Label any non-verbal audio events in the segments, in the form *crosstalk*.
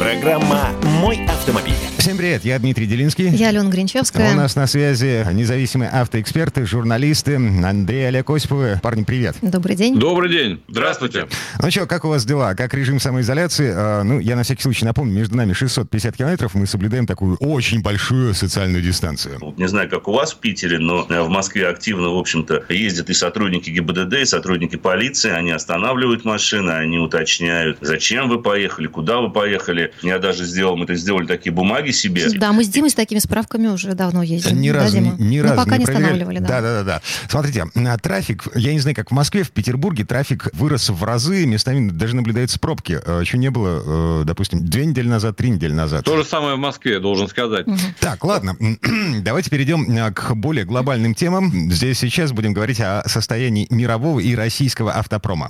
Программа «Мой автомобиль». Всем привет, я Дмитрий Делинский. Я Алена Гринчевская. У нас на связи независимые автоэксперты, журналисты Андрей Олег Осиповы. Парни, привет. Добрый день. Добрый день. Здравствуйте. Ну что, как у вас дела? Как режим самоизоляции? А, ну, я на всякий случай напомню, между нами 650 километров, мы соблюдаем такую очень большую социальную дистанцию. Не знаю, как у вас в Питере, но в Москве активно, в общем-то, ездят и сотрудники ГИБДД, и сотрудники полиции. Они останавливают машины, они уточняют, зачем вы поехали, куда вы поехали. Я даже сделал, мы это сделали такие бумаги себе. Да, мы с Димой с такими справками уже давно ездим. Ни да, разу, Дима? ни, ни ну, разу пока не, проверяли. останавливали, да. Да, да, да, да. Смотрите, а, трафик, я не знаю, как в Москве, в Петербурге трафик вырос в разы, местами даже наблюдаются пробки. А, Еще не было, э, допустим, две недели назад, три недели назад. То же самое в Москве, должен сказать. Так, ладно, *clears throat* давайте перейдем к более глобальным темам. Здесь сейчас будем говорить о состоянии мирового и российского автопрома.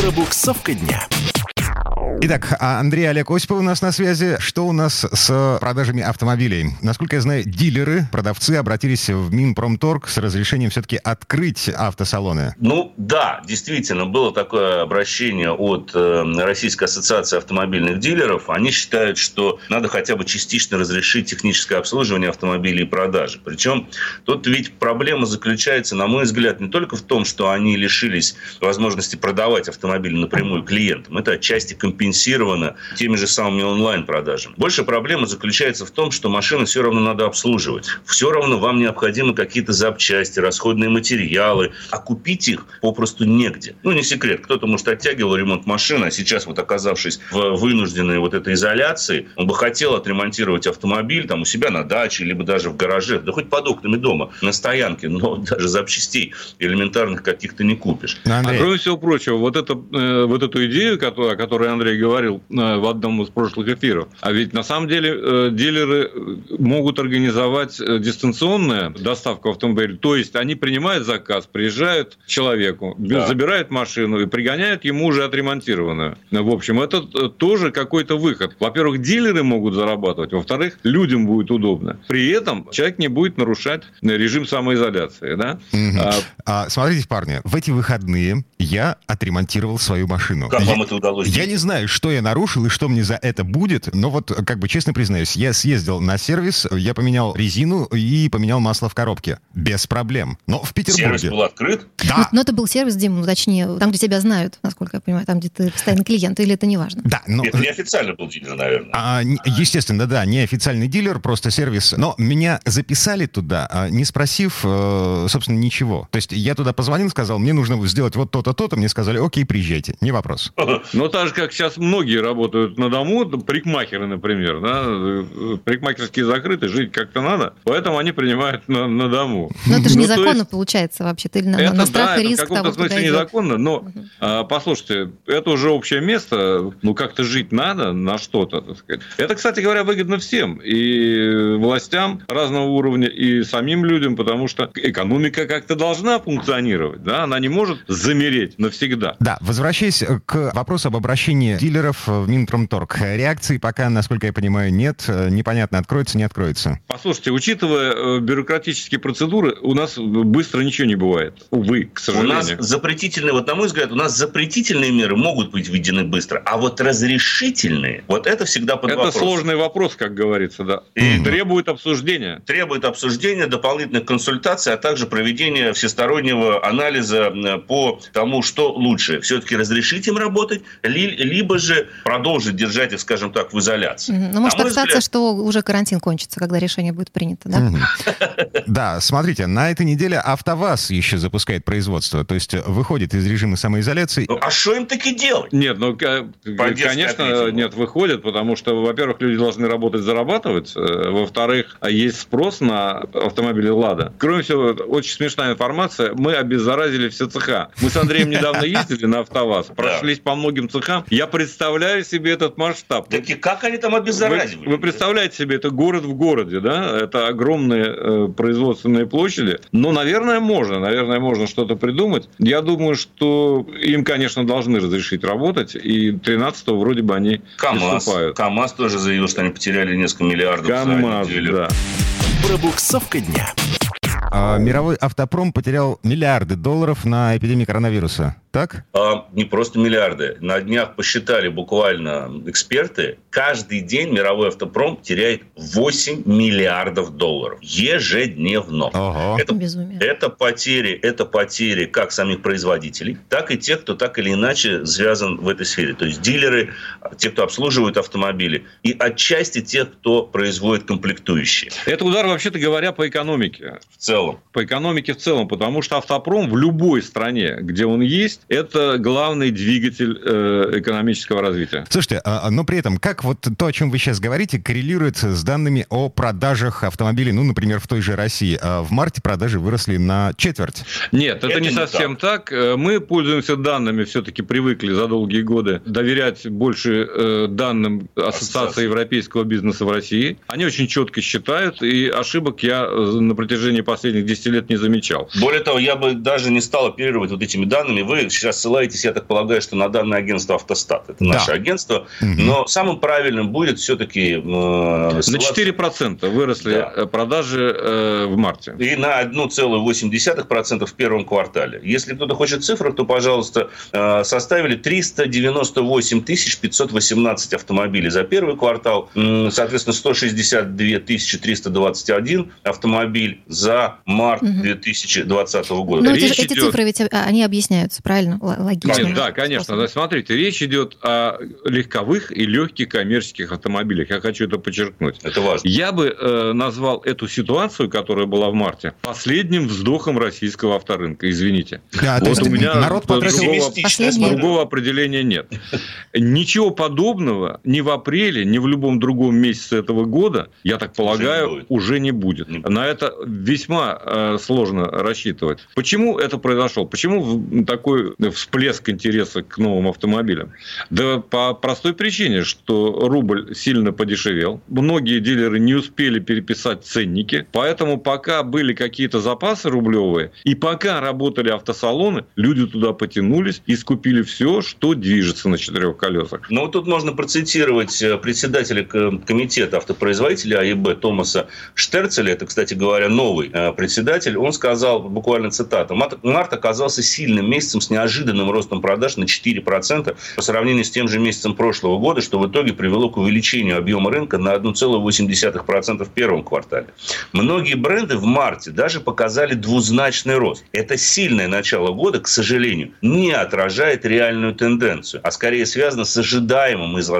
Пробуксовка дня. Итак, а Андрей Олег Осипов у нас на связи. Что у нас с продажами автомобилей? Насколько я знаю, дилеры, продавцы обратились в Минпромторг с разрешением все-таки открыть автосалоны. Ну да, действительно, было такое обращение от э, Российской ассоциации автомобильных дилеров. Они считают, что надо хотя бы частично разрешить техническое обслуживание автомобилей и продажи. Причем тут ведь проблема заключается, на мой взгляд, не только в том, что они лишились возможности продавать автомобили напрямую клиентам. Это отчасти компенсировано теми же самыми онлайн-продажами. Больше проблема заключается в том, что машины все равно надо обслуживать. Все равно вам необходимы какие-то запчасти, расходные материалы, а купить их попросту негде. Ну, не секрет, кто-то, может, оттягивал ремонт машины, а сейчас, вот оказавшись в вынужденной вот этой изоляции, он бы хотел отремонтировать автомобиль там у себя на даче, либо даже в гараже, да хоть под окнами дома, на стоянке, но *laughs* даже запчастей элементарных каких-то не купишь. Ну, А Андрей, кроме всего прочего, вот, это, э, вот эту идею, которую- о которой Андрей говорил э, в одном из прошлых эфиров, а ведь на самом деле э, дилеры могут организовать э, дистанционную доставку автомобиля, то есть они принимают заказ, приезжают к человеку, Да. забирают машину и пригоняют ему уже отремонтированную. В общем, это тоже какой-то выход. Во-первых, дилеры могут зарабатывать, во-вторых, людям будет удобно. При этом человек не будет нарушать режим самоизоляции. Да? Мгм. А, а, смотрите, парни, в эти выходные я отремонтировал свою машину. Как Я- вам это удалось? Я не знаю, что я нарушил и что мне за это будет, но вот, как бы честно признаюсь, я съездил на сервис, я поменял резину и поменял масло в коробке. Без проблем. Но в Сервис Петербурге... был открыт? Да, Но это был сервис, Дим, ну, точнее, там, где тебя знают, насколько я понимаю, там, где ты постоянный клиент, или это не важно? да, но... Это неофициально был дилер, наверное. А, не- естественно, да, не официальный дилер, просто сервис. Но меня записали туда, а, не спросив, э, собственно, ничего. То есть я туда позвонил, сказал, мне нужно сделать вот то-то, то-то. Мне сказали, окей, приезжайте, не вопрос. *laughs* Ну, так же, как сейчас многие работают на дому, парикмахеры, например, да, парикмахерские закрыты, жить как-то надо, поэтому они принимают на, на дому. Но это же Ну, незаконно есть- получается вообще. Ты на, Это на страх да, и это в риск каком-то того, смысле идет. незаконно, но а, послушайте, это уже общее место, ну как-то жить надо на что-то, так сказать. Это, кстати говоря, выгодно всем, и властям разного уровня, и самим людям, потому что экономика как-то должна функционировать, да, она не может замереть навсегда. Да, возвращаясь к вопросу об обращении дилеров в Минпромторг. Реакции пока, насколько я понимаю, нет. Непонятно, откроется, не откроется. Послушайте, учитывая э, бюрократические процедуры, у нас быстро ничего не бывает. Увы, к У нас сожалению. запретительные, вот на мой взгляд, у нас запретительные меры могут быть введены быстро, а вот разрешительные, вот это всегда под Это вопросом. сложный вопрос, как говорится, да. И И требует обсуждения. требует обсуждения, дополнительных консультаций, а также проведения всестороннего анализа по тому, что лучше. Все-таки разрешить им работать, ли- либо же продолжить держать их, скажем так, в изоляции. Мгм. Ну, может На мой так статься, взгляд- что уже карантин кончится, когда решение будет принято, да? Да, смотрите, на этой неделе АвтоВАЗ еще запускает производство, то есть выходит из режима самоизоляции. Ну, а что им таки делать? Нет, ну, конечно, нет, выходит, потому что, во-первых, люди должны работать, зарабатывать, э, во-вторых, есть спрос на автомобили «Лада». Кроме всего, очень смешная информация, мы обеззаразили все цеха. Мы с Андреем недавно ездили на АвтоВАЗ, прошлись по многим цехам. Я представляю себе этот масштаб. Так и как они там Вы, обеззаразивали? вы представляете себе, это город в городе, да? Это огромные э, производственные площади. Но, наверное, можно, наверное, можно что-то придумать. Я думаю, что им, конечно, должны разрешить работать, и 13-го вроде бы они КАМАЗ. приступают. КАМАЗ тоже заявил, что они потеряли несколько миллиардов за КамАЗ, неделю. да. Пробуксовка дня. А, мировой автопром потерял миллиарды долларов на эпидемии коронавируса. Так? А, не просто миллиарды. На днях посчитали буквально эксперты. Каждый день мировой автопром теряет 8 миллиардов долларов. Ежедневно. Ого. Это, Безумие. это потери, это потери как самих производителей, так и тех, кто так или иначе связан в этой сфере. То есть дилеры, те, кто обслуживают автомобили, и отчасти тех, кто производит комплектующие. Это удар, вообще-то говоря, по экономике. В целом. По экономике в целом, потому что автопром в любой стране, где он есть, это главный двигатель э, экономического развития. Слушайте, а, но при этом, как вот то, о чем вы сейчас говорите, коррелирует с данными о продажах автомобилей, ну, например, в той же России? А В марте продажи выросли на четверть. Нет, это, Это не не совсем так. Э, Мы пользуемся данными, все-таки привыкли за долгие годы доверять больше э, данным Ассоциации Ассоциации. европейского бизнеса в России. Они очень четко считают, и ошибок я э, на протяжении последних 10 лет не замечал. Более того, я бы даже не стал оперировать вот этими данными. Вы сейчас ссылаетесь, я так полагаю, что на данное агентство «Автостат». Это Да. наше агентство. Мгм. Но самым правильным будет все-таки... э, На ссылаться- 4% выросли Да. э, продажи э, в марте. и на 1,8% в первом квартале. Если кто-то хочет цифры, то, пожалуйста, э, составили 398 518 автомобилей за первый квартал, соответственно, 162 321 автомобиль за март Мгм. 2020 года. Ну, Речь эти, эти идет- цифры ведь а, они объясняются, правильно? Л- Логично. Нет, да, конечно. Да, смотрите, речь идет о легковых и легких коммерческих автомобилях. Я хочу это подчеркнуть. Это важно. Я бы э, назвал эту ситуацию, которая была в марте, последним вздохом российского авторынка. Извините. Да, то Вот есть у меня народ другого-. Другого определения нет. Ничего подобного ни в апреле, ни в любом другом месяце этого года, я так полагаю, уже не будет. Не будет. На это весьма э, сложно рассчитывать. Почему это произошло? Почему такой всплеск интереса к новым автомобилям? Да по простой причине, что рубль сильно подешевел. Многие дилеры не успели переписать ценники. Поэтому пока были какие-то запасы рублевые, и пока работали автосалоны, люди туда потянулись и скупили все, что движется на четырех колесах. Ну, вот тут можно процитировать э, председателя комитета автопроизводителя АИБ Томаса Штерцеля. Это, кстати говоря, новый э, председатель. Он сказал, буквально цитата, «Март- март оказался сильным месяцем с неожиданным ростом продаж на 4% по сравнению с тем же месяцем прошлого года, что в итоге привело к увеличению объема рынка на 1,8% в первом квартале. Многие бренды в марте даже показали двузначный рост. Это сильное начало года, к сожалению, не отражает реальную тенденцию, а скорее связано с ожидаемым из-за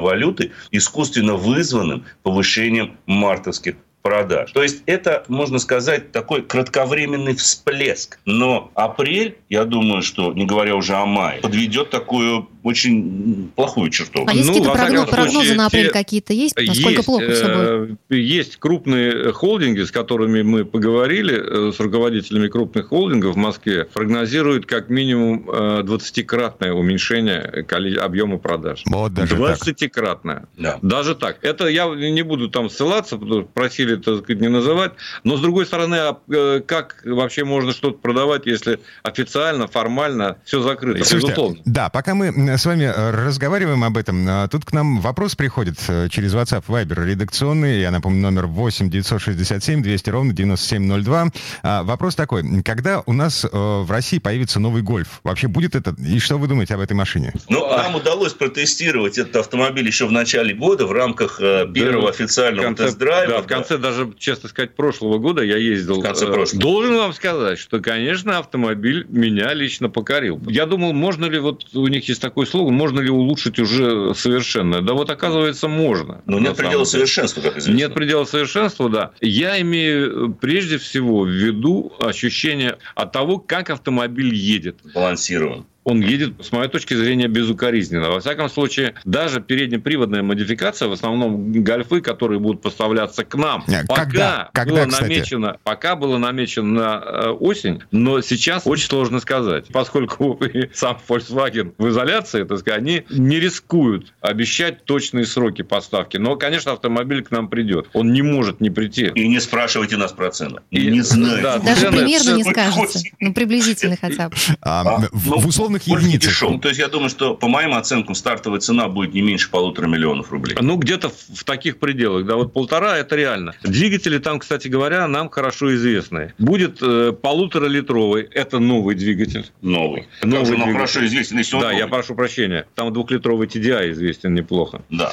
валюты искусственно вызванным повышением мартовских продаж. То есть это, можно сказать, такой кратковременный всплеск. Но апрель, я думаю, что, не говоря уже о мае, подведет такую очень плохую черту. А есть Ну, какие-то во всяком прогно- прогнозы на апрель те- какие-то есть? Насколько есть, плохо все будет? э, Есть крупные холдинги, с которыми мы поговорили, э, с руководителями крупных холдингов в Москве, прогнозируют как минимум э, 20-кратное уменьшение коли- объема продаж. Вот даже так. 20-кратное. Да. Даже так. Это я не буду там ссылаться, потому что просили так сказать, не называть. Но, с другой стороны, а, э, как вообще можно что-то продавать, если официально, формально все закрыто? Слушайте, Безусловно. да, пока мы с вами э, разговариваем об этом, а, тут к нам вопрос приходит э, через WhatsApp Viber редакционный, я напомню, номер 8 967 200 ровно 9702. А, Вопрос такой, когда у нас э, в России появится новый Гольф? Вообще будет это? И что вы думаете об этой машине? Ну, нам удалось протестировать этот автомобиль еще в начале года в рамках первого Да, официального в конце, тест-драйва. да, в конце даже, честно сказать, прошлого года я ездил. В конце прошлого. Должен вам сказать, что, конечно, автомобиль меня лично покорил. Я думал, можно ли, вот у них есть такой слоган, можно ли улучшить уже совершенно. Да вот, оказывается, можно. Но на нет предела деле. совершенства, как известно. Нет предела совершенства, да. Я имею прежде всего в виду ощущение от того, как автомобиль едет. Балансирован. Он едет, с моей точки зрения, безукоризненно. Во всяком случае, даже переднеприводная модификация, в основном гольфы, которые будут поставляться к нам, Не, пока, когда? Когда, было кстати? намечено, пока было намечено на э, осень, но сейчас очень сложно сказать, поскольку *laughs* сам Volkswagen в изоляции, так сказать, они не рискуют обещать точные сроки поставки. Но, конечно, автомобиль к нам придет. Он не может не прийти. И не спрашивайте нас про цену. И- не знаю. да, Даже цены- примерно не цены скажете. хоть. Ну, приблизительно хотя бы. А, А, в, ну, в условных Гольф не единицах. То есть я думаю, что по моим оценкам стартовая цена будет не меньше полутора миллионов рублей. Ну, где-то в таких пределах, да, вот полтора это реально. Двигатели там, кстати говоря, нам хорошо известны. Будет э, полуторалитровый, это новый двигатель. Новый. Новый Как же нам хорошо известен, если он да, я новый. прошу прощения. Там двухлитровый TDI известен неплохо. Да.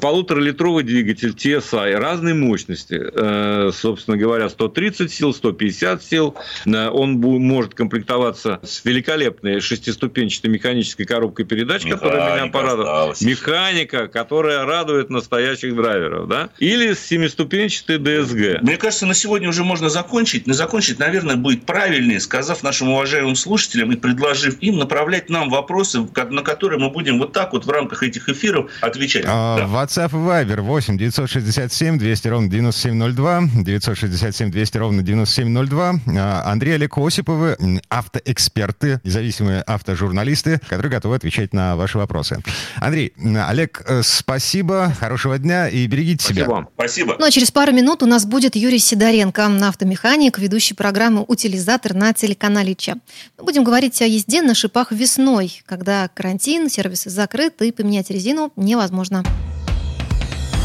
Полуторалитровый двигатель TSI разной мощности. Э, собственно говоря, 130 сил, 150 сил. Э, Он может комплектоваться с великолепной шестиступенчатой механической коробкой передач, которая меня Механика порадовала. осталась. Механика, которая радует настоящих драйверов. Да? Или с семиступенчатой DSG. Мне кажется, на сегодня уже можно закончить. Но закончить, наверное, будет правильнее, сказав нашим уважаемым слушателям и предложив им направлять нам вопросы, на которые мы будем вот так вот в рамках этих эфиров отвечать. А, Да. WhatsApp и Viber 8 967 200 ровно 9702, 967 200 ровно 9702. А, Андрей Олег Осиповы, автоэксперты, независимые автожурналисты, которые готовы отвечать на ваши вопросы. Андрей, Олег, э, спасибо, хорошего дня и берегите Спасибо себя. вам. Спасибо. Ну а через пару минут у нас будет Юрий Сидоренко, автомеханик, ведущий программы «Утилизатор» на телеканале ЧА. Мы будем говорить о езде на шипах весной, когда карантин, сервисы закрыты и поменять резину невозможно.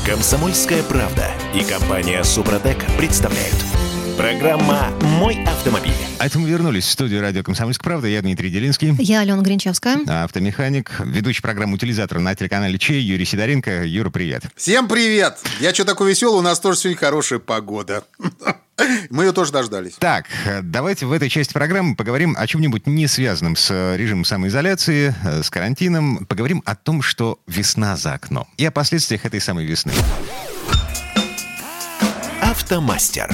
Комсомольская правда и компания Супротек представляют. Программа «Мой автомобиль». А это мы вернулись в студию радио «Комсомольская правда». Я Дмитрий Делинский. Я Алена Гринчевская. Автомеханик, ведущий программы «Утилизатор» на телеканале Чей, Юрий Сидоренко. Юра, привет. Всем привет! Я что такой веселый? У нас тоже сегодня хорошая погода. *laughs* Мы ее тоже дождались. Так, давайте в этой части программы поговорим о чем-нибудь не связанном с э, режимом самоизоляции, э, с карантином. Поговорим о том, что весна за окном. И о последствиях этой самой весны. Автомастер.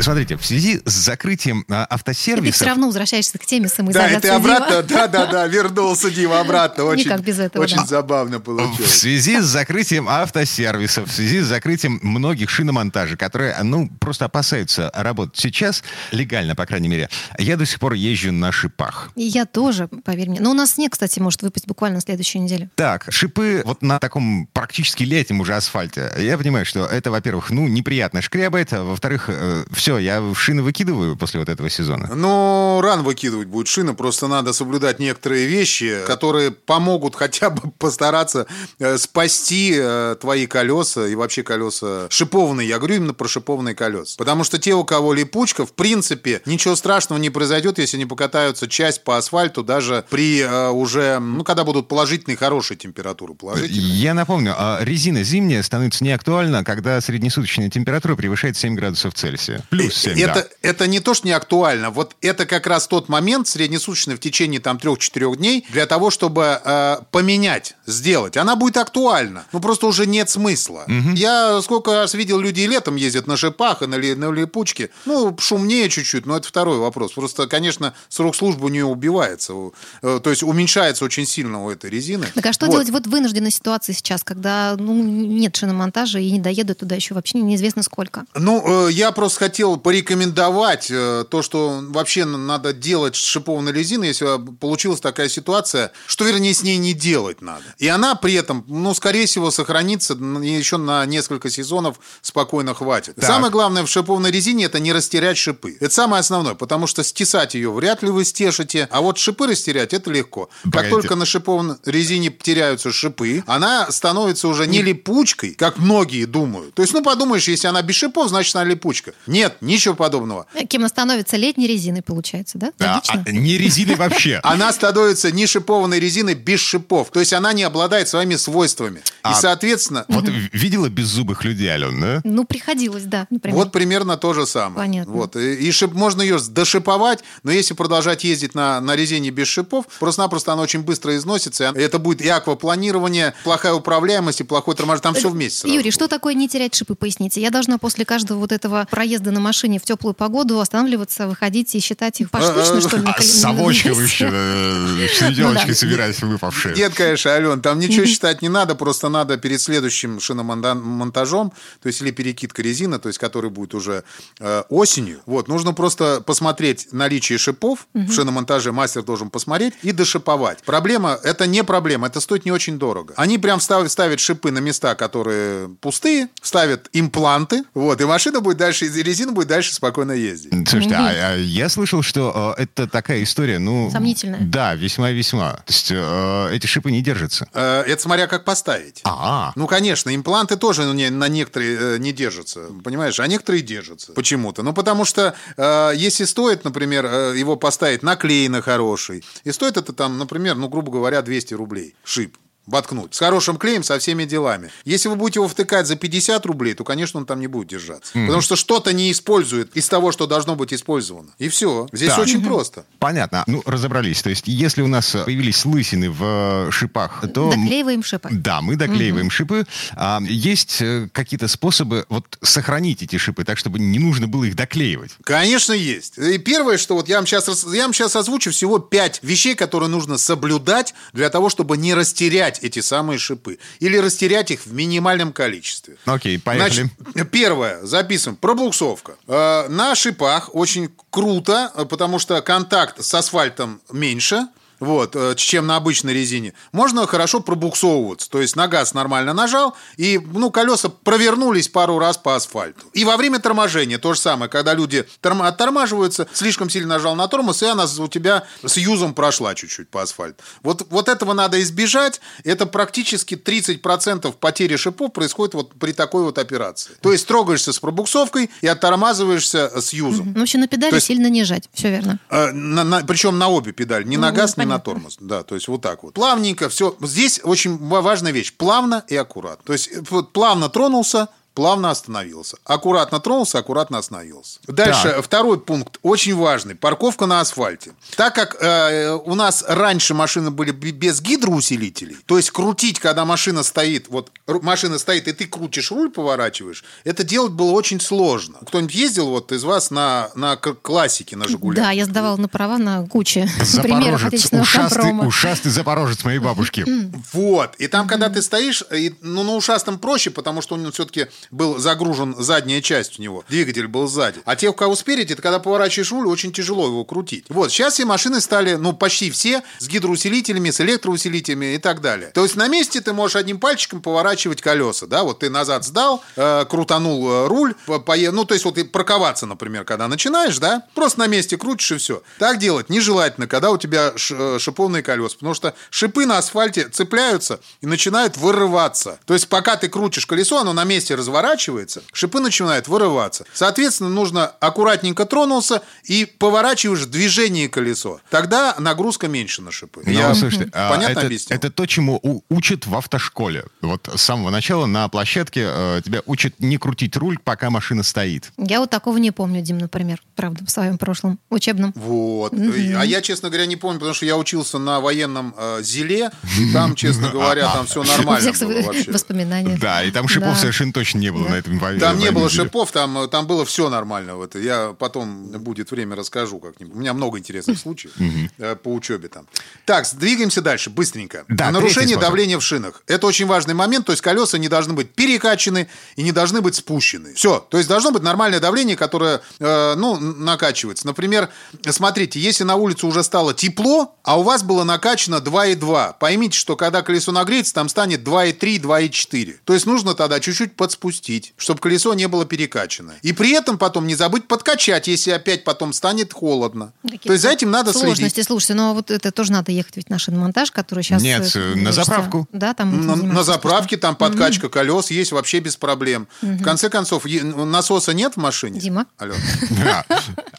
Смотрите, в связи с закрытием э, И ты все равно возвращаешься к теме Да, самоизоляции. и ты обратно, да-да-да, вернулся, Дима, обратно. *laughs* Очень, Никак без этого, Очень да. забавно В получилось. связи с закрытием автосервисов, в связи с закрытием многих шиномонтажей, которые, ну, просто опасаются работать сейчас, легально, по крайней мере, я до сих пор езжу на шипах. И я тоже, поверь мне. Но у нас снег, кстати, может выпасть буквально на следующей неделе. Так, шипы вот на таком практически летнем уже асфальте. Я понимаю, что это, во-первых, ну, неприятно шкрябает, а во-вторых, все, я шины выкидываю после вот этого сезона. Ну, рано выкидывать будет шины, просто надо соблюдать некоторые вещи, которые помогут хотя бы *laughs* постараться э, спасти э, твои колеса и вообще колеса шипованные. Я говорю именно про шипованные колеса. Потому что те, у кого липучка, в принципе, ничего страшного не произойдет, если они покатаются часть по асфальту даже при э, уже, ну, когда будут положительные, хорошие температуры. Положительные. Я напомню, а резина зимняя становится неактуальна, когда среднесуточная температура превышает 7 градусов Цельсия. Плюс 7, это, да. это не то, что не актуально. Вот это как раз тот момент среднесуточный в течение там 3-4 дней для того, чтобы э, поменять, сделать. Она будет актуальна. Ну, просто уже нет смысла. Я сколько раз видел, люди и летом ездят на шипах и на, ли- на липучке. Ну, шумнее чуть-чуть, но это второй вопрос. Просто, конечно, срок службы у нее убивается. Э, То есть уменьшается очень сильно у этой резины. Так а что Вот. делать вот в вынужденной ситуации сейчас, когда ну, нет шиномонтажа и не доедут туда еще вообще неизвестно сколько? Ну, э, я просто хотел порекомендовать э, то, что вообще надо делать с шипованной резиной, если э, получилась такая ситуация, что, вернее, с ней не делать надо. И она при этом, ну, скорее всего, сохранится еще на несколько сезонов спокойно хватит. Так. Самое главное в шипованной резине – это не растерять шипы. Это самое основное, потому что стесать ее вряд ли вы стешите, а вот шипы растерять – это легко. Как Погодите. только на шипованной резине теряются шипы, она становится уже не липучкой, как многие думают. То есть, ну, подумаешь, если она без шипов, значит, она липучка. Нет, ничего подобного. Э, Кем она становится? Летней резиной, получается, да? Да, Логично? а не резины вообще. *laughs* Она становится не шипованной резиной без шипов. То есть она не обладает своими свойствами. И, А- соответственно, *laughs* Вот видела беззубых людей, Ален, да? Ну, приходилось, да, например. Вот примерно то же самое. Понятно. Вот. И, и шип, можно ее дошиповать, но если продолжать ездить на, на резине без шипов, просто-напросто она очень быстро износится. и Это будет и аквапланирование, плохая управляемость, и плохой торможение. Там все вместе. сразу Юрий, что такое не терять шипы, поясните? Я должна после каждого вот этого проезда на машине в теплую погоду останавливаться, выходить и считать их поштучно, что ли? на коле- с на совочкой месте? еще, с веделочкой да. собирать выпавшие. Нет, конечно, Ален, там ничего считать не надо, просто надо перед следующим шиномонтажом, то есть или перекидка резины, то есть который будет уже э, осенью, вот, нужно просто посмотреть наличие шипов в шиномонтаже, мастер должен посмотреть и дошиповать. Проблема, это не проблема, это стоит не очень дорого. Они прям ставят, ставят шипы на места, которые пустые, ставят импланты, вот, и машина будет дальше, и резина будет дальше спокойно ездить. Слушайте, а, а я слышал, что э, это такая история, ну... Сомнительная. Да, весьма-весьма. То есть э, эти шипы не держатся. Э, Это смотря как поставить. А, Ну, конечно, импланты тоже не- на некоторые э, не держатся, понимаешь, а некоторые держатся почему-то. Ну, потому что э, если стоит, например, э, его поставить наклеено хороший, и стоит это там, например, ну, грубо говоря, 200 рублей шип воткнуть. С хорошим клеем, со всеми делами. Если вы будете его втыкать за 50 рублей, то, конечно, он там не будет держаться. Потому что что-то не использует из того, что должно быть использовано. И все. Здесь Так. очень просто. понятно. Ну, разобрались. То есть, если у нас появились лысины в э, шипах, то... Доклеиваем шипы. Да, мы доклеиваем шипы. А, есть э, какие-то способы вот сохранить эти шипы так, чтобы не нужно было их доклеивать? Конечно, есть. И первое, что вот я вам сейчас, я вам сейчас озвучу всего пять вещей, которые нужно соблюдать для того, чтобы не растерять эти самые шипы. Или растерять их в минимальном количестве. Окей, поехали. Значит, первое, записываем, пробуксовка. Э, на шипах очень круто, э, потому что контакт с асфальтом меньше, вот, э, чем на обычной резине, можно хорошо пробуксовываться. То есть на газ нормально нажал, и ну, колеса провернулись пару раз по асфальту. И во время торможения то же самое, когда люди торм- оттормаживаются, слишком сильно нажал на тормоз, и она у тебя с юзом прошла чуть-чуть по асфальту. Вот, вот этого надо избежать. Это практически 30% потери шипов происходит вот при такой вот операции. То есть трогаешься с пробуксовкой и оттормазываешься с юзом. Ну, в общем, на педали есть- сильно не жать. Все верно. Э, на- на- причем на обе педали, не на газ, ни на тормоз. Да, то есть вот так вот. Плавненько, все. Здесь очень ва- важная вещь. Плавно и аккуратно. То есть э, вот плавно тронулся, плавно остановился. Аккуратно тронулся, аккуратно остановился. Дальше, Так. второй пункт, очень важный. Парковка на асфальте. Так как э, у нас раньше машины были без гидроусилителей, то есть крутить, когда машина стоит, вот машина стоит, и ты крутишь руль, поворачиваешь, это делать было очень сложно. Кто-нибудь ездил вот из вас на, на классике, на «Жигулях»? Да, я сдавала на права на куче *laughs* примеров отечественного ушастый, компрома. ушастый запорожец моей бабушки. Вот. И там, когда ты стоишь, и, ну, на ушастом проще, потому что он все-таки был загружен задняя часть у него. Двигатель был сзади. А те, у кого спереди, ты когда поворачиваешь руль, очень тяжело его крутить. Вот. Сейчас все машины стали, ну, почти все, с гидроусилителями, с электроусилителями и так далее. То есть на месте ты можешь одним пальчиком поворачивать колеса, да, вот ты назад сдал, э, крутанул э, руль, по- пое- ну, то есть вот и парковаться, например, когда начинаешь, да, просто на месте крутишь и все. Так делать нежелательно, когда у тебя э, шиповные колеса, потому что шипы на асфальте цепляются и начинают вырываться. То есть пока ты крутишь колесо, оно на месте разворачивается, шипы начинают вырываться. Соответственно, нужно аккуратненько тронулся и поворачиваешь в движение колесо. Тогда нагрузка меньше на шипы. Ну, Я слушайте, а понятно это, объяснил? это то, чему у- учат в автошколе. Вот с самого начала на площадке э, тебя учат не крутить руль, пока машина стоит. Я вот такого не помню, Дим, например, правда, в своем прошлом учебном. Вот. А я, честно говоря, не помню, потому что я учился на военном э, зеле. И там, честно *laughs* говоря, там все нормально было вообще. воспоминания. Да, и там шипов совершенно точно не было на этом во- Там не было деле. шипов, там, там было все нормально. Вот. Я потом будет время расскажу как-нибудь. У меня много интересных случаев э, по учебе там. Так, двигаемся дальше, быстренько. Да, Нарушение давления в шинах. Это очень важный момент. То есть колеса не должны быть перекачаны и не должны быть спущены. Все. То есть должно быть нормальное давление, которое э, ну, накачивается. Например, смотрите, если на улице уже стало тепло, а у вас было накачано 2,2, поймите, что когда колесо нагреется, там станет 2,3, 2,4. То есть нужно тогда чуть-чуть подспустить, чтобы колесо не было перекачано. И при этом потом не забыть подкачать, если опять потом станет холодно. Какие-то То есть за этим надо Сложности, следить. слушайте, но вот это тоже надо ехать ведь на шиномонтаж, который сейчас... Нет, э, на заправку. Да, там На, на заправке там подкачка колес есть вообще без проблем. В конце концов, е- насоса нет в машине? Дима? Алло. Да.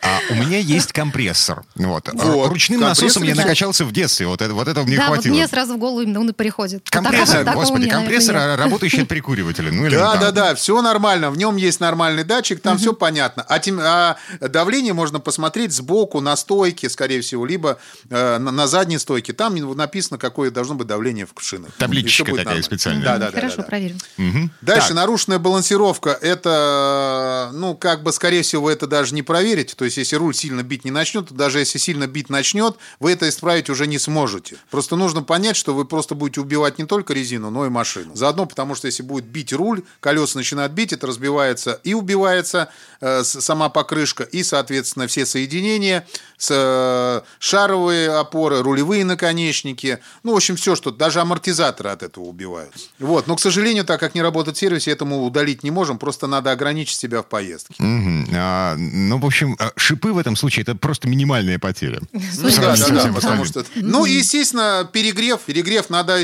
А у меня есть компрессор. Вот. Вот. Ручным насосом я накачался в детстве. Вот, это, вот этого мне Да, вот хватило. мне сразу в голову именно он и приходит. Компрессор, такого- господи, компрессор, нет. работающий от прикуривателя. Ну, или Да, там. да, да, все нормально. В нем есть нормальный датчик, там все понятно. А, тем- а давление можно посмотреть сбоку на стойке, скорее всего, либо э, на, на задней стойке. Там написано, какое должно быть давление в шинах. Табличка такая нормально. специальная. Да, да, да. Хорошо, да, да. проверим. Мгм. Дальше Так. нарушенная балансировка. Это, ну, как бы, скорее всего, вы это даже не проверите. То есть, если руль сильно бить не начнет, то даже если сильно бить начнет, вы это исправить уже не сможете. Просто нужно понять, что вы просто будете убивать не только резину, но и машину. Заодно, потому что если будет бить руль, колеса колеса начинают бить, это разбивается и убивается сама покрышка, и, соответственно, все соединения, э, шаровые опоры, рулевые наконечники, ну, в общем, все, что даже амортизаторы от этого убивают. Вот. Но, к сожалению, так как не работает сервис, этому удалить не можем, просто надо ограничить себя в поездке. Угу. А, ну, в общем, а, шипы в этом случае это просто минимальная потеря. *laughs* Ну, да, да, да, потому что... *laughs* Ну, и, естественно, перегрев. Перегрев надо,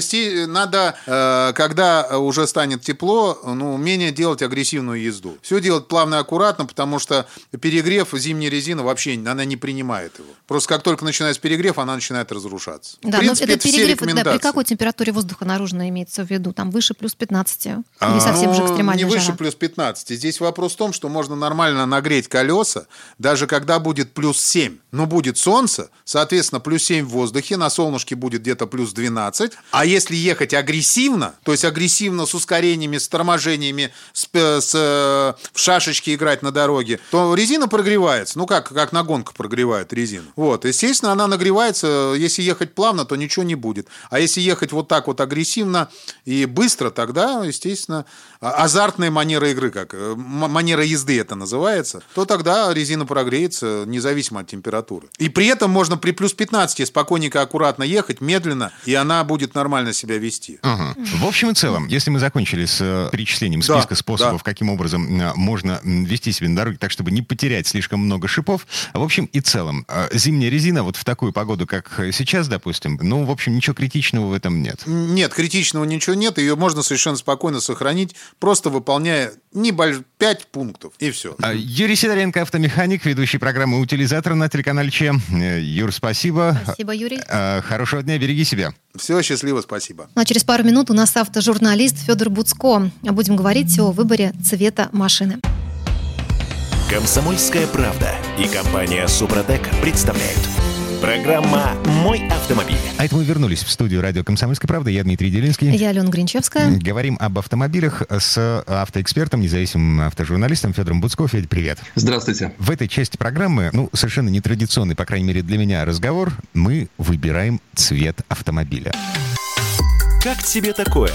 надо э, когда уже станет тепло, ну, умение делать агрессивную езду. Все делать плавно и аккуратно, потому что перегрев зимней резины вообще она не принимает его. Просто как только начинается перегрев, она начинает разрушаться. Да, в принципе, но это перегрев, да, при какой температуре воздуха наружно имеется в виду? Там выше плюс 15? Или а, совсем же экстремальная Не выше жара? плюс 15. Здесь вопрос в том, что можно нормально нагреть колеса, даже когда будет плюс 7. Но будет солнце, соответственно, плюс 7 в воздухе, на солнышке будет где-то плюс 12. А если ехать агрессивно, то есть агрессивно с ускорениями, с торможениями, с, с, в шашечки играть на дороге, то резина прогревается. Ну как, как на гонках прогревает резину. Вот, естественно, она нагревается. Если ехать плавно, то ничего не будет. А если ехать вот так вот агрессивно и быстро, тогда, естественно, азартная манера игры, как э, манера езды это называется, то тогда резина прогреется независимо от температуры. И при этом можно при плюс 15 спокойненько, аккуратно ехать, медленно, и она будет нормально себя вести. Ага. В общем и целом, если мы закончили с э, перечислением списка да, способов, да. каким образом э, можно вести себя на дороге так, чтобы не потерять слишком много шипов, в общем и целом, зимняя резина вот в такую погоду, как сейчас, допустим, ну, в общем, ничего критичного в этом нет. Нет, критичного ничего нет, ее можно совершенно спокойно сохранить, просто выполняя небольш... 5 пунктов, и все. А, Юрий Сидоренко, автомеханик, ведущий программы «Утилизатор» на телеканале Че. Э, Юр, спасибо. Спасибо, Юрий. А, хорошего дня, береги себя. Все, счастливо, спасибо. Ну, а через пару минут у нас автожурналист Федор Буцко. Будем говорить о выборе цвета машины. Комсомольская правда и компания «Супротек» представляют – Программа «Мой автомобиль». А это мы вернулись в студию радио «Комсомольская правда». Я Дмитрий Делинский. Я Алена Гринчевская. Говорим об автомобилях с автоэкспертом, независимым автожурналистом Федором Буцков. Федь, привет. Здравствуйте. В этой части программы, ну, совершенно нетрадиционный, по крайней мере для меня, разговор. Мы выбираем цвет автомобиля. Как тебе такое?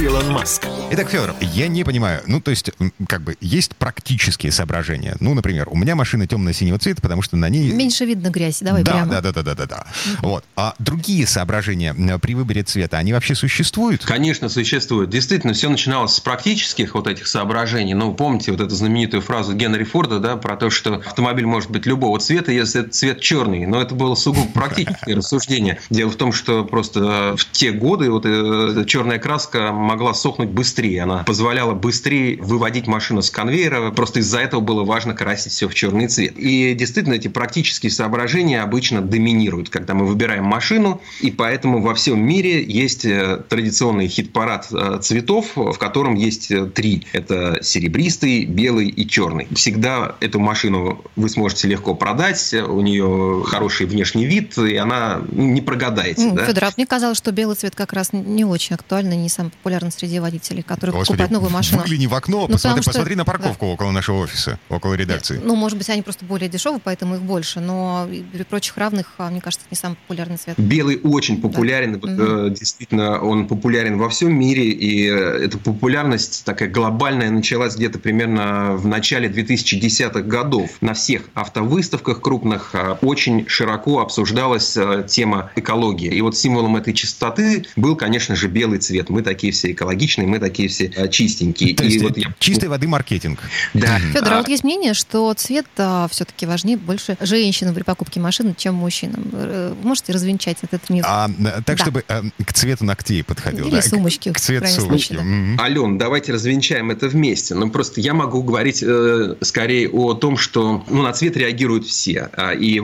Илон Маск. Итак, Федор, я не понимаю, ну, то есть, как бы, есть практические соображения. Ну, например, у меня машина темно-синего цвета, потому что на ней... Меньше видно грязь, давай да, прямо. Да, да, да, да, да, да. Вот. А другие соображения при выборе цвета, они вообще существуют? Конечно, существуют. Действительно, все начиналось с практических вот этих соображений. Ну, помните вот эту знаменитую фразу Генри Форда, да, про то, что автомобиль может быть любого цвета, если это цвет черный. Но это было сугубо практическое *laughs* рассуждение. Дело в том, что просто в те годы вот эта черная краска могла сохнуть быстрее. Она позволяла быстрее выводить машину с конвейера. Просто из-за этого было важно красить все в черный цвет. И действительно, эти практические соображения обычно доминируют, когда мы выбираем машину. И поэтому во всем мире есть э, традиционный хит-парад э, цветов, в котором есть э, три. Это серебристый, белый и черный. Всегда эту машину вы сможете легко продать. У нее хороший внешний вид, и она не прогадаете. Ну, да? Федор, а мне казалось, что белый цвет как раз не очень актуальный, не самый популярный среди среди водителей, которые Господи, покупают новую машину. Выгляни в окно, ну, посмотри, что... посмотри на парковку да. около нашего офиса, около редакции. Ну, может быть, они просто более дешевые, поэтому их больше, но при прочих равных, а, мне кажется, не самый популярный цвет. Белый очень популярен, да. угу. действительно, он популярен во всем мире, и э, эта популярность такая глобальная началась где-то примерно в начале 2010-х годов. На всех автовыставках крупных а, очень широко обсуждалась тема экологии. И вот символом этой чистоты был, конечно же, белый цвет. Мы такие все экологичные экологичные, мы такие все э, чистенькие. То и вот я... Чистой воды маркетинг. Да. Федор, а вот есть мнение, что цвет а, все-таки важнее больше женщинам при покупке машины, чем мужчинам. Э, можете развенчать этот миф? А, так, да. чтобы а, к цвету ногтей подходил. Или да? сумочки. К цвету сумочки. Да. Mm-hmm. Ален, давайте развенчаем это вместе. Ну, просто я могу говорить э, скорее о том, что ну, на цвет реагируют все. А, и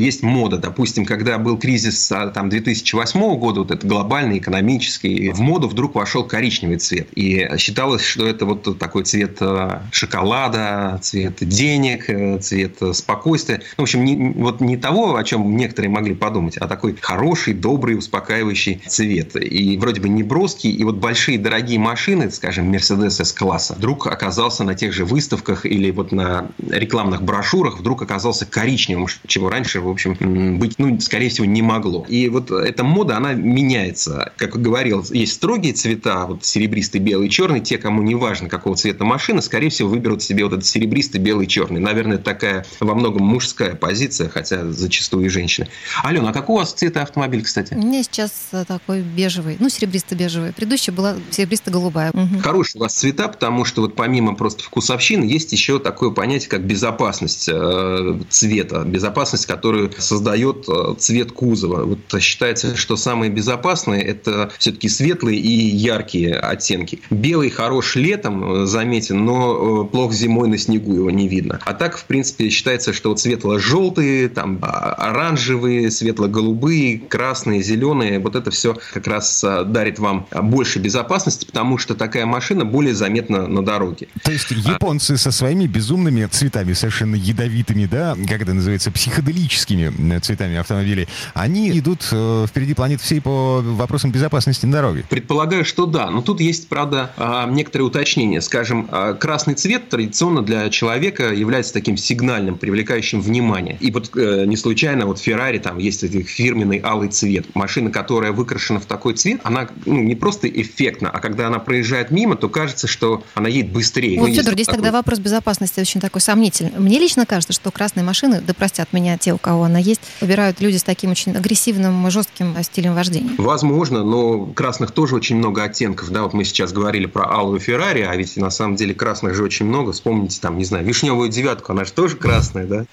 есть мода. Допустим, когда был кризис а, там, 2008 года, вот это глобальный, экономический, в моду вдруг вошел коричневый коричневый цвет. И считалось, что это вот такой цвет э, шоколада, цвет денег, э, цвет спокойствия. Ну, в общем, не, вот не того, о чем некоторые могли подумать, а такой хороший, добрый, успокаивающий цвет. И вроде бы не броский. И вот большие дорогие машины, скажем, Mercedes S-класса, вдруг оказался на тех же выставках или вот на рекламных брошюрах, вдруг оказался коричневым, чего раньше, в общем, быть, ну, скорее всего, не могло. И вот эта мода, она меняется. Как говорил, есть строгие цвета, цвета, вот серебристый, белый, черный, те, кому не важно, какого цвета машина, скорее всего, выберут себе вот этот серебристый, белый, черный. Наверное, такая во многом мужская позиция, хотя зачастую и женщины. Алена, а какого у вас цвета автомобиль, кстати? У меня сейчас э, такой бежевый, ну, серебристо-бежевый. Предыдущая была серебристо-голубая. Угу. Хорошие у вас цвета, потому что вот помимо просто вкусовщины, есть еще такое понятие, как безопасность э, цвета. Безопасность, которую создает э, цвет кузова. Вот считается, что самые безопасные – это все-таки светлые и яркие оттенки. Белый хорош летом, э, заметен, но плохо зимой на снегу его не видно. А так, в принципе, считается, что вот светло-желтые, там, а, оранжевые, светло-голубые, красные, зеленые, вот это все как раз дарит вам больше безопасности, потому что такая машина более заметна на дороге. То есть японцы со своими безумными цветами, совершенно ядовитыми, да, как это называется, психоделическими цветами автомобилей, они идут э, впереди планеты всей по вопросам безопасности на дороге. Предполагаю, что да. Но тут есть, правда, а, некоторые уточнения. Скажем, а, красный цвет традиционно для человека является таким сигнальным, привлекающим внимание. И вот э, не случайно вот Ferrari там есть этот фирменный алый цвет. Машина, которая выкрашена в такой цвет, она ну, не просто эффектна, а когда она проезжает мимо, то кажется, что она едет быстрее. Вот, ну, Федор, здесь такой... тогда вопрос безопасности очень такой сомнительный. Мне лично кажется, что красные машины, да простят меня те, у кого она есть, выбирают люди с таким очень агрессивным, жестким стилем вождения. Возможно, но красных тоже очень много оттенков. Да, вот мы сейчас говорили про алую Феррари, а ведь на самом деле красных же очень много. Вспомните там, не знаю, вишневую девятку, она же тоже красная, да?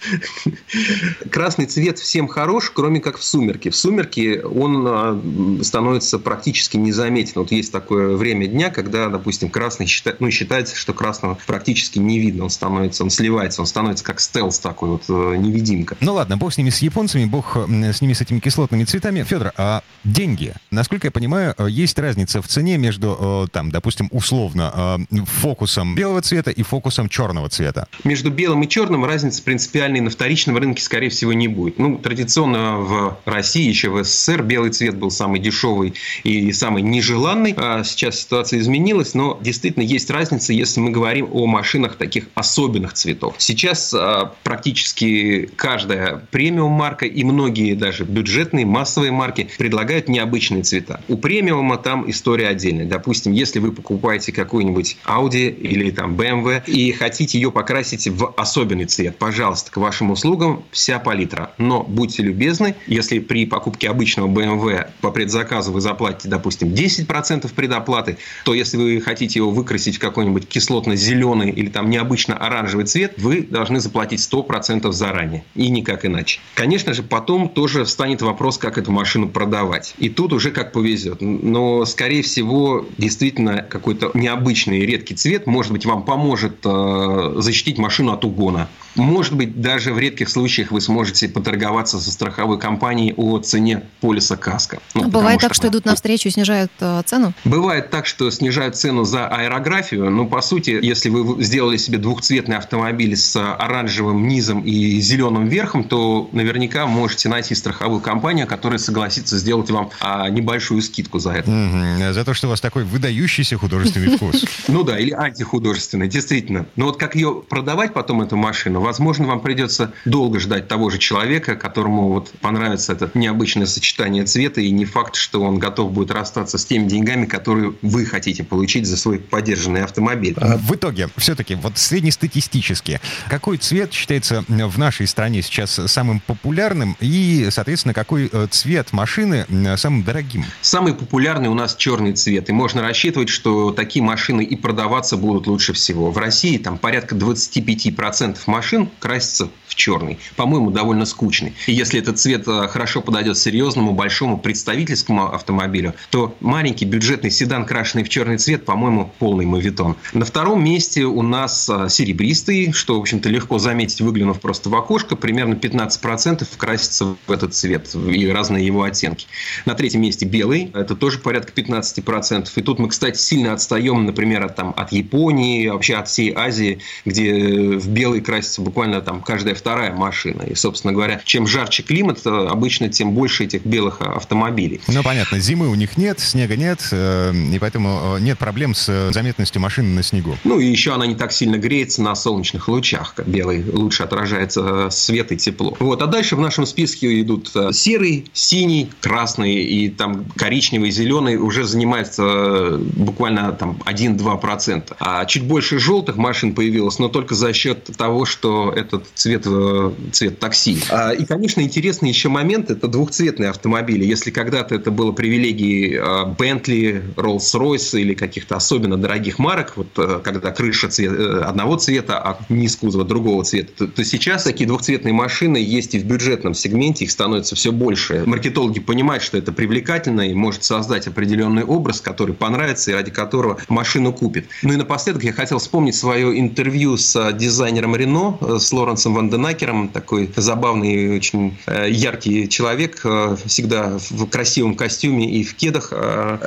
Красный цвет всем хорош, кроме как в сумерке. В сумерке он а, становится практически незаметен. Вот есть такое время дня, когда, допустим, красный считает, ну, считается, что красного практически не видно. Он становится, он сливается, он становится как стелс такой вот э, невидимка. Ну ладно, бог с ними, с японцами, бог с ними, с этими кислотными цветами. Федор, а деньги? Насколько я понимаю, э, есть разница в цене между, э, там, допустим, условно, фокусом белого цвета и фокусом черного цвета? Между белым и черным разницы принципиальной на вторичном рынке, скорее всего, не будет. Ну, традиционно в России, еще в СССР, белый цвет был самый дешевый и самый нежеланный. А сейчас ситуация изменилась, но действительно есть разница, если мы говорим о машинах таких особенных цветов. Сейчас а, практически каждая премиум-марка и многие даже бюджетные массовые марки предлагают необычные цвета. У премиума там история отдельная. Допустим, если вы покупаете какую-нибудь Audi или там BMW и хотите ее покрасить в особенный цвет, пожалуйста, к вашим услугам вся палитра. Но будьте любезны, если при покупке обычного BMW по предзаказу вы заплатите, допустим, 10% предоплаты, то если вы хотите его выкрасить в какой-нибудь кислотно-зеленый или там необычно оранжевый цвет, вы должны заплатить 100% заранее. И никак иначе. Конечно же, потом тоже встанет вопрос, как эту машину продавать. И тут уже как повезет. Но, скорее всего, действительно какой-то необычный редкий цвет, может быть, вам поможет э, защитить машину от угона. Может быть, даже в редких случаях вы сможете поторговаться со страховой компанией о цене полиса каска. Ну, Бывает так, что идут навстречу и снижают э, цену? Бывает так, что снижают цену за аэрографию. Ну, по сути, если вы сделали себе двухцветный автомобиль с оранжевым низом и зеленым верхом, то наверняка можете найти страховую компанию, которая согласится сделать вам а, небольшую скидку за это. Угу. За то, что у вас такой выдающийся художественный вкус. Ну да, или антихудожественный, действительно. Но вот как ее продавать потом, эту машину, возможно, вам придется долго ждать того же человека, которому вот понравится это необычное сочетание цвета, и не факт, что он готов будет расстаться с теми деньгами, которые вы хотите получить за свой поддержанный автомобиль. А в итоге, все-таки, вот среднестатистически, какой цвет считается в нашей стране сейчас самым популярным, и, соответственно, какой э, цвет машины самым дорогим? Самый популярный у нас черный цвет, и можно рассчитывать, что такие машины и продаваться будут лучше всего. В России там порядка 25% машин машин красится в черный. По-моему, довольно скучный. И если этот цвет э, хорошо подойдет серьезному, большому представительскому автомобилю, то маленький бюджетный седан, крашенный в черный цвет, по-моему, полный мавитон. На втором месте у нас э, серебристый, что, в общем-то, легко заметить, выглянув просто в окошко. Примерно 15% красится в этот цвет и разные его оттенки. На третьем месте белый. Это тоже порядка 15%. И тут мы, кстати, сильно отстаем, например, от, там, от Японии, вообще от всей Азии, где в белый красится буквально там каждая вторая машина. И, собственно говоря, чем жарче климат, э, обычно тем больше этих белых автомобилей. Ну, понятно, зимы у них нет, снега нет, э, и поэтому нет проблем с заметностью машины на снегу. Ну, и еще она не так сильно греется на солнечных лучах, белый лучше отражается свет и тепло. Вот, а дальше в нашем списке идут серый, синий, красный и там коричневый, зеленый уже занимается буквально там 1-2%. А чуть больше желтых машин появилось, но только за счет того, что этот цвет, э, цвет такси. А, и, конечно, интересный еще момент – это двухцветные автомобили. Если когда-то это было привилегией Bentley, Rolls-Royce или каких-то особенно дорогих марок, вот э, когда крыша цвет, э, одного цвета, а низ кузова другого цвета, то, то сейчас такие двухцветные машины есть и в бюджетном сегменте, их становится все больше. Маркетологи понимают, что это привлекательно и может создать определенный образ, который понравится и ради которого машину купит. Ну и напоследок я хотел вспомнить свое интервью с дизайнером Рено, с Лоренсом Ванденакером, такой забавный, очень э, яркий человек, всегда в красивом костюме и в кедах.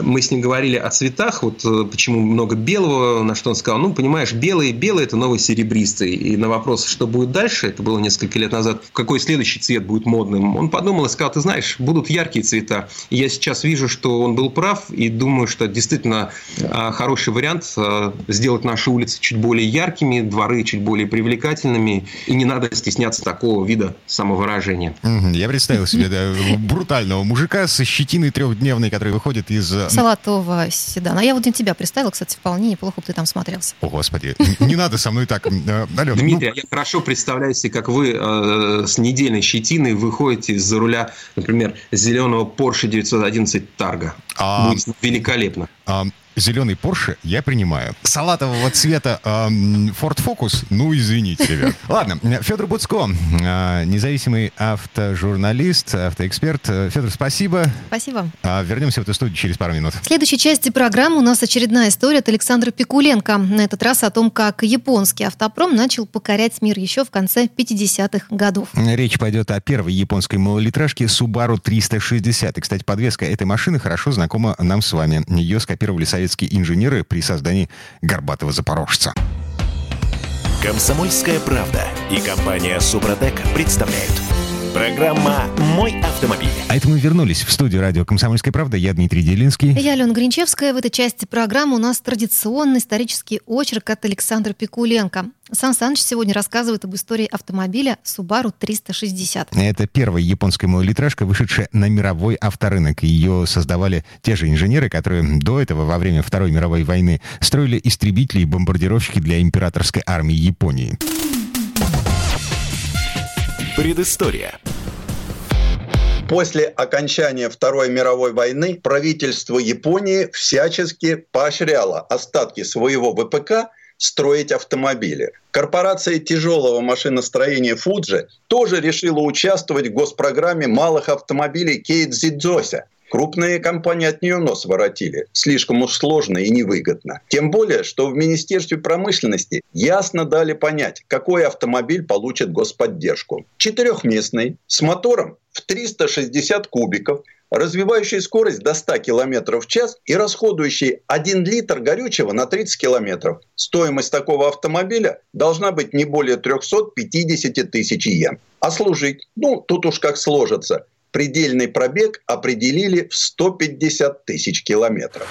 Мы с ним говорили о цветах, вот почему много белого, на что он сказал, ну, понимаешь, белый, белый – это новый серебристый. И на вопрос, что будет дальше, это было несколько лет назад, какой следующий цвет будет модным, он подумал и сказал, ты знаешь, будут яркие цвета. И я сейчас вижу, что он был прав, и думаю, что действительно хороший вариант сделать наши улицы чуть более яркими, дворы чуть более привлекательными, и не надо стесняться такого вида самовыражения. Я представил себе да, брутального мужика со щетиной трехдневной, который выходит из... Э, Салатового седана. Я вот на тебя представила, кстати, вполне неплохо бы ты там смотрелся. О, Господи, не надо со мной так. Э, Алена, Дмитрий, ну... я хорошо представляю себе, как вы э, с недельной щетиной выходите из-за руля, например, зеленого Porsche 911 Тарга. А... Будет великолепно. А зеленый Porsche я принимаю. Салатового цвета Ford Focus, ну, извините, ребят. *laughs* Ладно, Федор Буцко, э, независимый автожурналист, автоэксперт. Федор, спасибо. Спасибо. Э, вернемся в эту студию через пару минут. В следующей части программы у нас очередная история от Александра Пикуленко. На этот раз о том, как японский автопром начал покорять мир еще в конце 50-х годов. Речь пойдет о первой японской малолитражке Subaru 360. И, кстати, подвеска этой машины хорошо знакома нам с вами. Ее скопировали советские советские инженеры при создании горбатого запорожца. Комсомольская правда и компания Супротек представляют. Программа «Мой автомобиль». А это мы вернулись в студию радио «Комсомольская правда». Я Дмитрий Делинский. Я Алена Гринчевская. В этой части программы у нас традиционный исторический очерк от Александра Пикуленко. Сан Саныч сегодня рассказывает об истории автомобиля Subaru 360. Это первая японская малолитражка, вышедшая на мировой авторынок. Ее создавали те же инженеры, которые до этого, во время Второй мировой войны, строили истребители и бомбардировщики для императорской армии Японии. Предыстория. После окончания Второй мировой войны правительство Японии всячески поощряло остатки своего ВПК строить автомобили. Корпорация тяжелого машиностроения Фуджи тоже решила участвовать в госпрограмме малых автомобилей Кейдзидзося. Крупные компании от нее нос воротили. Слишком уж сложно и невыгодно. Тем более, что в Министерстве промышленности ясно дали понять, какой автомобиль получит господдержку. Четырехместный, с мотором в 360 кубиков, развивающий скорость до 100 км в час и расходующий 1 литр горючего на 30 км. Стоимость такого автомобиля должна быть не более 350 тысяч йен. А служить, ну, тут уж как сложится. Предельный пробег определили в 150 тысяч километров.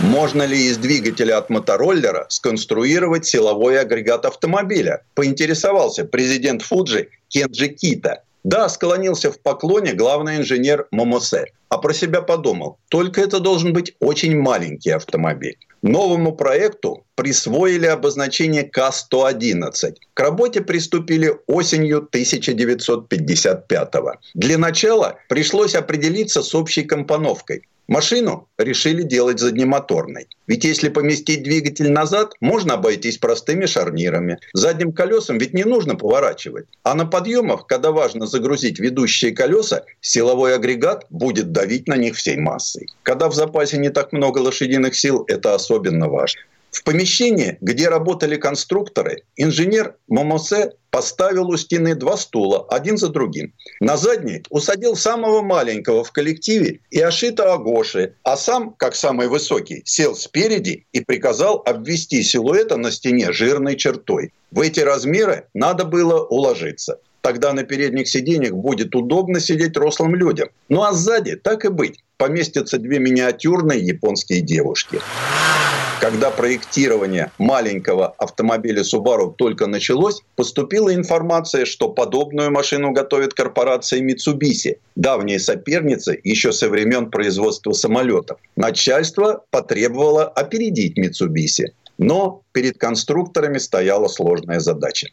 Можно ли из двигателя от мотороллера сконструировать силовой агрегат автомобиля? Поинтересовался президент Фуджи Кенджи Кита. Да, склонился в поклоне главный инженер Момосе. А про себя подумал, только это должен быть очень маленький автомобиль. Новому проекту присвоили обозначение К-111. К работе приступили осенью 1955 -го. Для начала пришлось определиться с общей компоновкой. Машину решили делать заднемоторной. Ведь если поместить двигатель назад, можно обойтись простыми шарнирами. Задним колесам ведь не нужно поворачивать. А на подъемах, когда важно загрузить ведущие колеса, силовой агрегат будет давить на них всей массой. Когда в запасе не так много лошадиных сил, это особенно важно. В помещении, где работали конструкторы, инженер Момосе поставил у стены два стула, один за другим. На задний усадил самого маленького в коллективе и Ашита Агоши, а сам, как самый высокий, сел спереди и приказал обвести силуэта на стене жирной чертой. В эти размеры надо было уложиться. Тогда на передних сиденьях будет удобно сидеть рослым людям. Ну а сзади, так и быть, поместятся две миниатюрные японские девушки. Когда проектирование маленького автомобиля Subaru только началось, поступила информация, что подобную машину готовит корпорация Mitsubishi, давняя соперница еще со времен производства самолетов. Начальство потребовало опередить Mitsubishi. Но перед конструкторами стояла сложная задача.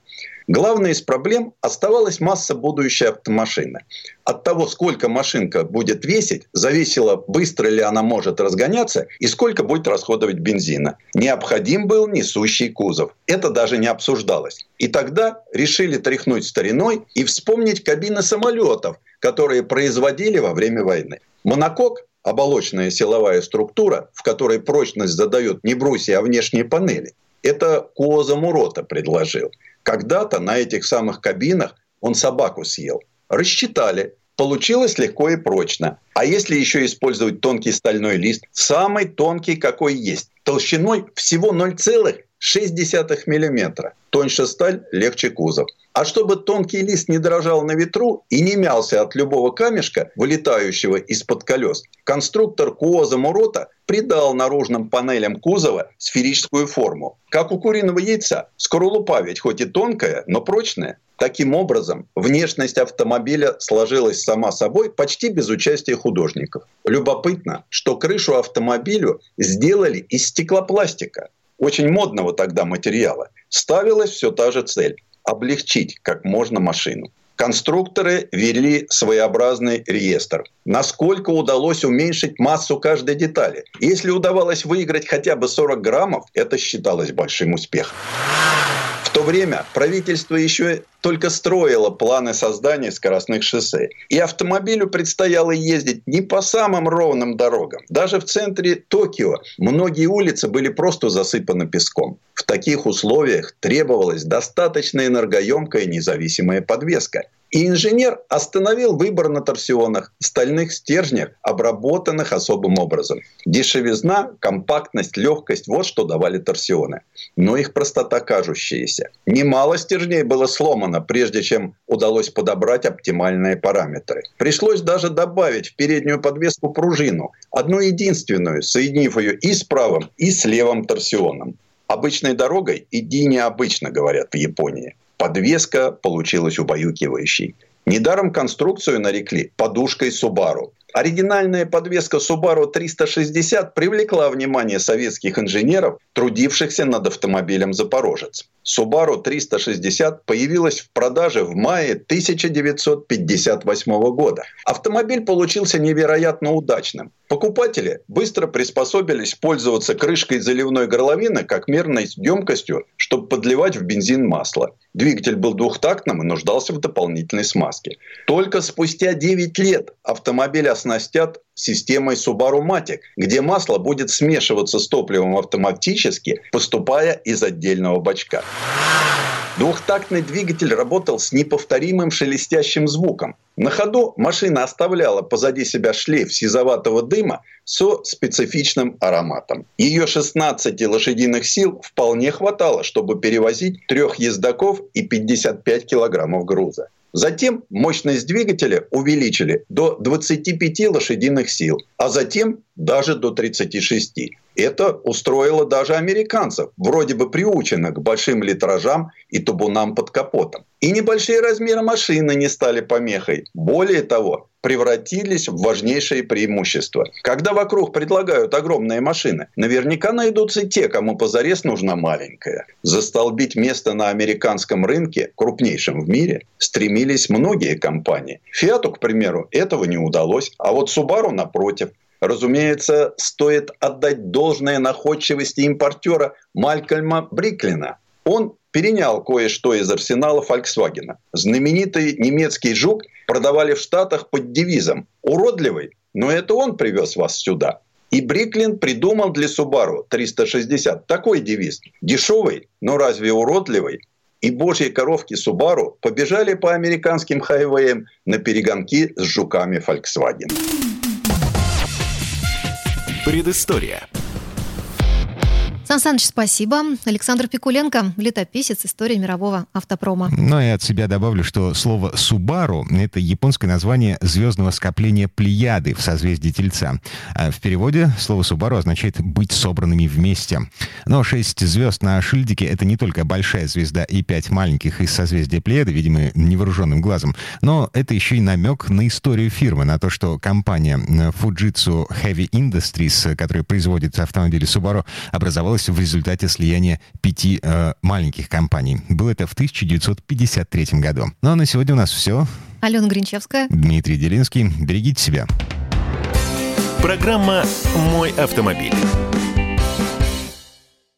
Главной из проблем оставалась масса будущей автомашины. От того, сколько машинка будет весить, зависело, быстро ли она может разгоняться и сколько будет расходовать бензина. Необходим был несущий кузов. Это даже не обсуждалось. И тогда решили тряхнуть стариной и вспомнить кабины самолетов, которые производили во время войны. Монокок оболочная силовая структура, в которой прочность задает не брусья, а внешние панели. Это Куоза Мурота предложил. Когда-то на этих самых кабинах он собаку съел. Рассчитали. Получилось легко и прочно. А если еще использовать тонкий стальной лист, самый тонкий, какой есть, толщиной всего 0,6 мм. Тоньше сталь, легче кузов. А чтобы тонкий лист не дрожал на ветру и не мялся от любого камешка, вылетающего из-под колес, конструктор Куоза Мурота придал наружным панелям кузова сферическую форму. Как у куриного яйца. Скорлупа ведь хоть и тонкая, но прочная. Таким образом, внешность автомобиля сложилась сама собой почти без участия художников. Любопытно, что крышу автомобилю сделали из стеклопластика, очень модного тогда материала. Ставилась все та же цель облегчить как можно машину. Конструкторы вели своеобразный реестр. Насколько удалось уменьшить массу каждой детали. Если удавалось выиграть хотя бы 40 граммов, это считалось большим успехом то время правительство еще только строило планы создания скоростных шоссе. И автомобилю предстояло ездить не по самым ровным дорогам. Даже в центре Токио многие улицы были просто засыпаны песком. В таких условиях требовалась достаточно энергоемкая независимая подвеска. И инженер остановил выбор на торсионах, стальных стержнях, обработанных особым образом. Дешевизна, компактность, легкость – вот что давали торсионы. Но их простота кажущаяся. Немало стержней было сломано, прежде чем удалось подобрать оптимальные параметры. Пришлось даже добавить в переднюю подвеску пружину, одну единственную, соединив ее и с правым, и с левым торсионом. Обычной дорогой иди необычно, говорят в Японии. Подвеска получилась убаюкивающей. Недаром конструкцию нарекли подушкой Subaru. Оригинальная подвеска Subaru 360 привлекла внимание советских инженеров, трудившихся над автомобилем «Запорожец». Subaru 360 появилась в продаже в мае 1958 года. Автомобиль получился невероятно удачным. Покупатели быстро приспособились пользоваться крышкой заливной горловины как мерной емкостью, чтобы подливать в бензин масло. Двигатель был двухтактным и нуждался в дополнительной смазке. Только спустя 9 лет автомобиль оснастят системой Subaru Matic, где масло будет смешиваться с топливом автоматически, поступая из отдельного бачка. Двухтактный двигатель работал с неповторимым шелестящим звуком. На ходу машина оставляла позади себя шлейф сизоватого дыма со специфичным ароматом. Ее 16 лошадиных сил вполне хватало, чтобы перевозить трех ездаков и 55 килограммов груза. Затем мощность двигателя увеличили до 25 лошадиных сил, а затем даже до 36. Это устроило даже американцев, вроде бы приученных к большим литражам и табунам под капотом. И небольшие размеры машины не стали помехой. Более того, превратились в важнейшее преимущество. Когда вокруг предлагают огромные машины, наверняка найдутся те, кому позарез нужна маленькая. Застолбить место на американском рынке, крупнейшем в мире, стремились многие компании. Фиату, к примеру, этого не удалось, а вот Субару, напротив, Разумеется, стоит отдать должное находчивости импортера Малькольма Бриклина. Он перенял кое-что из арсенала Volkswagen. Знаменитый немецкий «Жук» продавали в Штатах под девизом «Уродливый, но это он привез вас сюда». И Бриклин придумал для Subaru 360 такой девиз. Дешевый, но разве уродливый? И божьи коровки Subaru побежали по американским хайвеям на перегонки с жуками Volkswagen. Предыстория. Сан Саныч, спасибо. Александр Пикуленко, летописец истории мирового автопрома. Ну и от себя добавлю, что слово «Субару» — это японское название звездного скопления Плеяды в созвездии Тельца. А в переводе слово «Субару» означает «быть собранными вместе». Но шесть звезд на шильдике — это не только большая звезда и пять маленьких из созвездия Плеяды, видимо, невооруженным глазом, но это еще и намек на историю фирмы, на то, что компания Fujitsu Heavy Industries, которая производит автомобили Subaru, образовалась в результате слияния пяти э, маленьких компаний. Было это в 1953 году. Ну а на сегодня у нас все. Алена Гринчевская. Дмитрий Делинский. Берегите себя. Программа «Мой автомобиль».